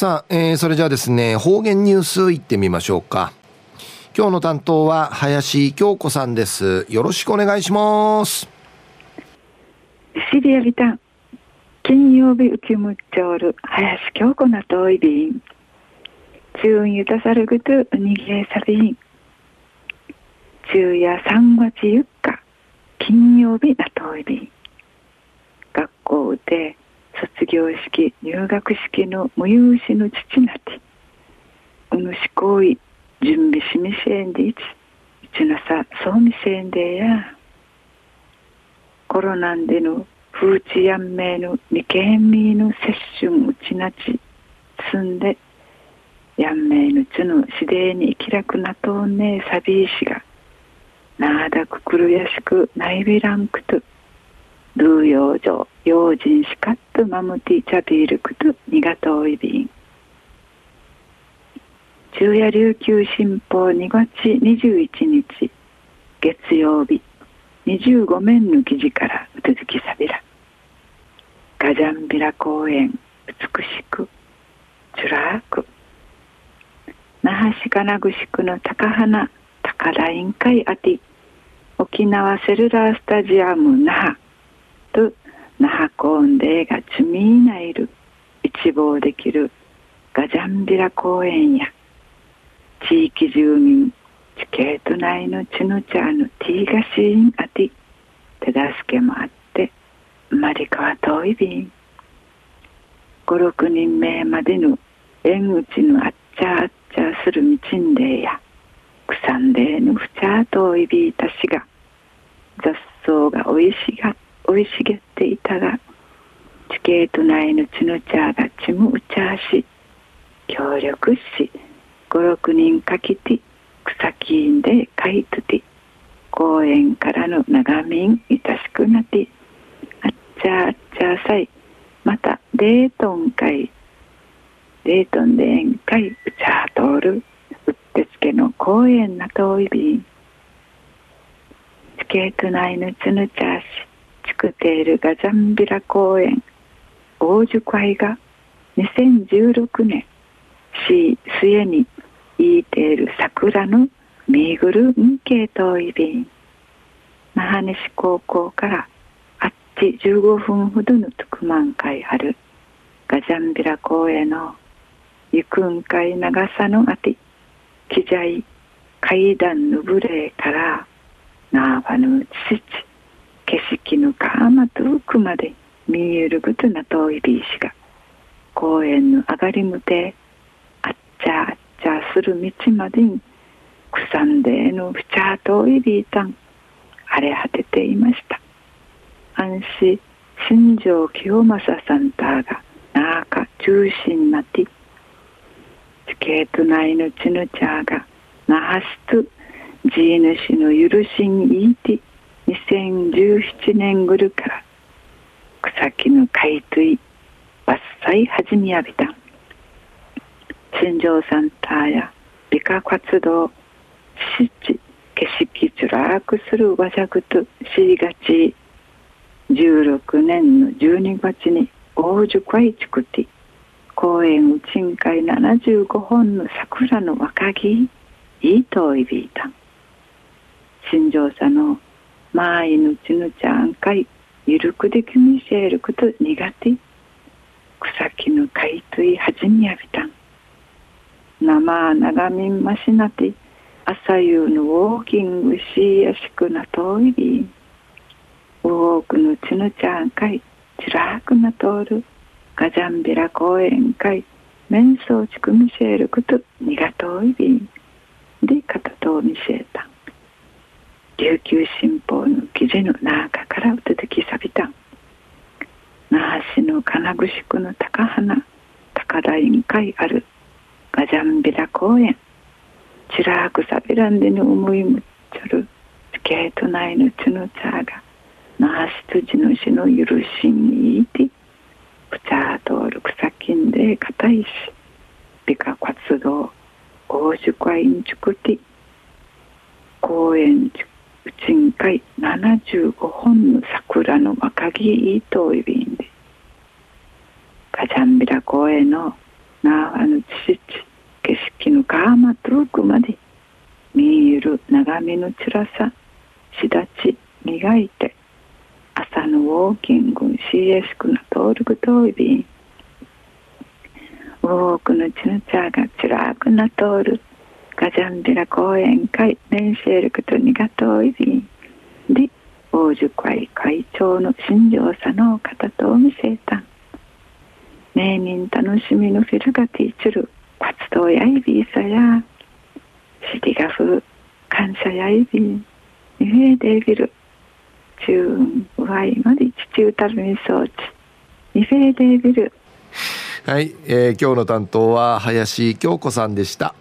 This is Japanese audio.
さあ、えー、それじゃあですね、方言ニュースいってみましょうか。今日の担当は林京子さんです。よろしくお願いします。シリアビタン。金曜日受けむっちょる林京子なといびん。中ゆたさるぐとにげさびん。昼夜3月4日、金曜日なといびん。学校で卒業式、入学式の無有しの父なて、うぬし行為、準備しみせんでいち、いちなさ、そうみせんでや。コロナでの風知やんめいの未見みの接春うちなち、すんで、やんめいのちのしでに生きらくなとんねえさびいしが、なあだくくるやしくないびらんくと、ルーヨー用心しかっとマムティチャビールクとニガトイビン昼夜琉球新報2月21日月曜日25面の記事からうつづきさびら。ガジャンビラ公園美しくチュラーク那覇市金具宿の高花高田委員会あて沖縄セルラースタジアム那覇。那覇コンデがチミーナイル一望できる。ガジャンビラ公園や。地域住民。チケート内のチヌチャーの。ティーガシーンアティ手助けもあって。マリカワ遠い便56人目までの。縁打ちのあっちゃあっちゃする道んでや。草んでのふちゃ遠いびいたしが。雑草がおいしが生い茂っていたが地形と内の血の茶がちむうちゃし協力し56人かきて草木んでかいとて公園からの眺めんいたしくなってあっちゃあっちゃさいまたデートン会デートンで宴会うちゃ通るうってつけの公園な遠いびん地形と内のつぬちゃし作っているガジャンビラ公園大樹会が2016年市末にいている桜の見ぐるみ系統イ便那覇西高校からあっち15分ほどの特満会あるガジャンビラ公園のゆくん会長さのあて機材階段のブレからナーバの父景色のかま遠くまで見えることな遠いビーシが公園の上がりむてあっちゃあっちゃする道までに草んでのふちゃ遠いビータン荒れ果てていました。安心新庄清正さんたがなあか中心なって地形と内のちぬちゃがなはしとじいぬしの許しんいいて2017年ぐるから草木の海水伐採始めやびた。新庄サンターや美化活動湿地景色ちらくする和尺としがち。16年の12月に大樹会地て公園うちんかい75本の桜の若木いいといびいた。新庄さんのまいぬちぬちゃんかいゆるくできみせること苦手草木の海水はじみやびたん。生長みんましなて朝夕のウォーキングしやしくなとおいび多くのちぬちゃんかいちらくなとおるガジャンビラ公園かい面相ちくみせること苦といびんで片と見せた琉球新報の記事の中から出てきさびた。那覇市の金具宿の高花高田委員会あるガジャンビラ公園。ちらくさびらんでの思いむっちゃるスケート内のちのちゃが那覇市辻の市の許しにいてプチャー通る草金で硬いし美化活動大樹会員畜地公園地深海75本の桜の若木糸いびんでガジャンビラ公園のなあのちち景色のかま遠くまで見える眺めのつらさしだち磨いて朝のウォーキングしえしくな通るぐといび多くのちのちゃがちらくな通るガジャンビラ講演会メンシェルクとにがといびで王樹会会長の新庄さの方と見せた。名人楽しみのフィルがティーチル活動やいびいさやシティガフ感謝やいびんニフェーデービル。中ワイまで地中たるみ装置。ニフェーデービル。はい、えー、今日の担当は林京子さんでした。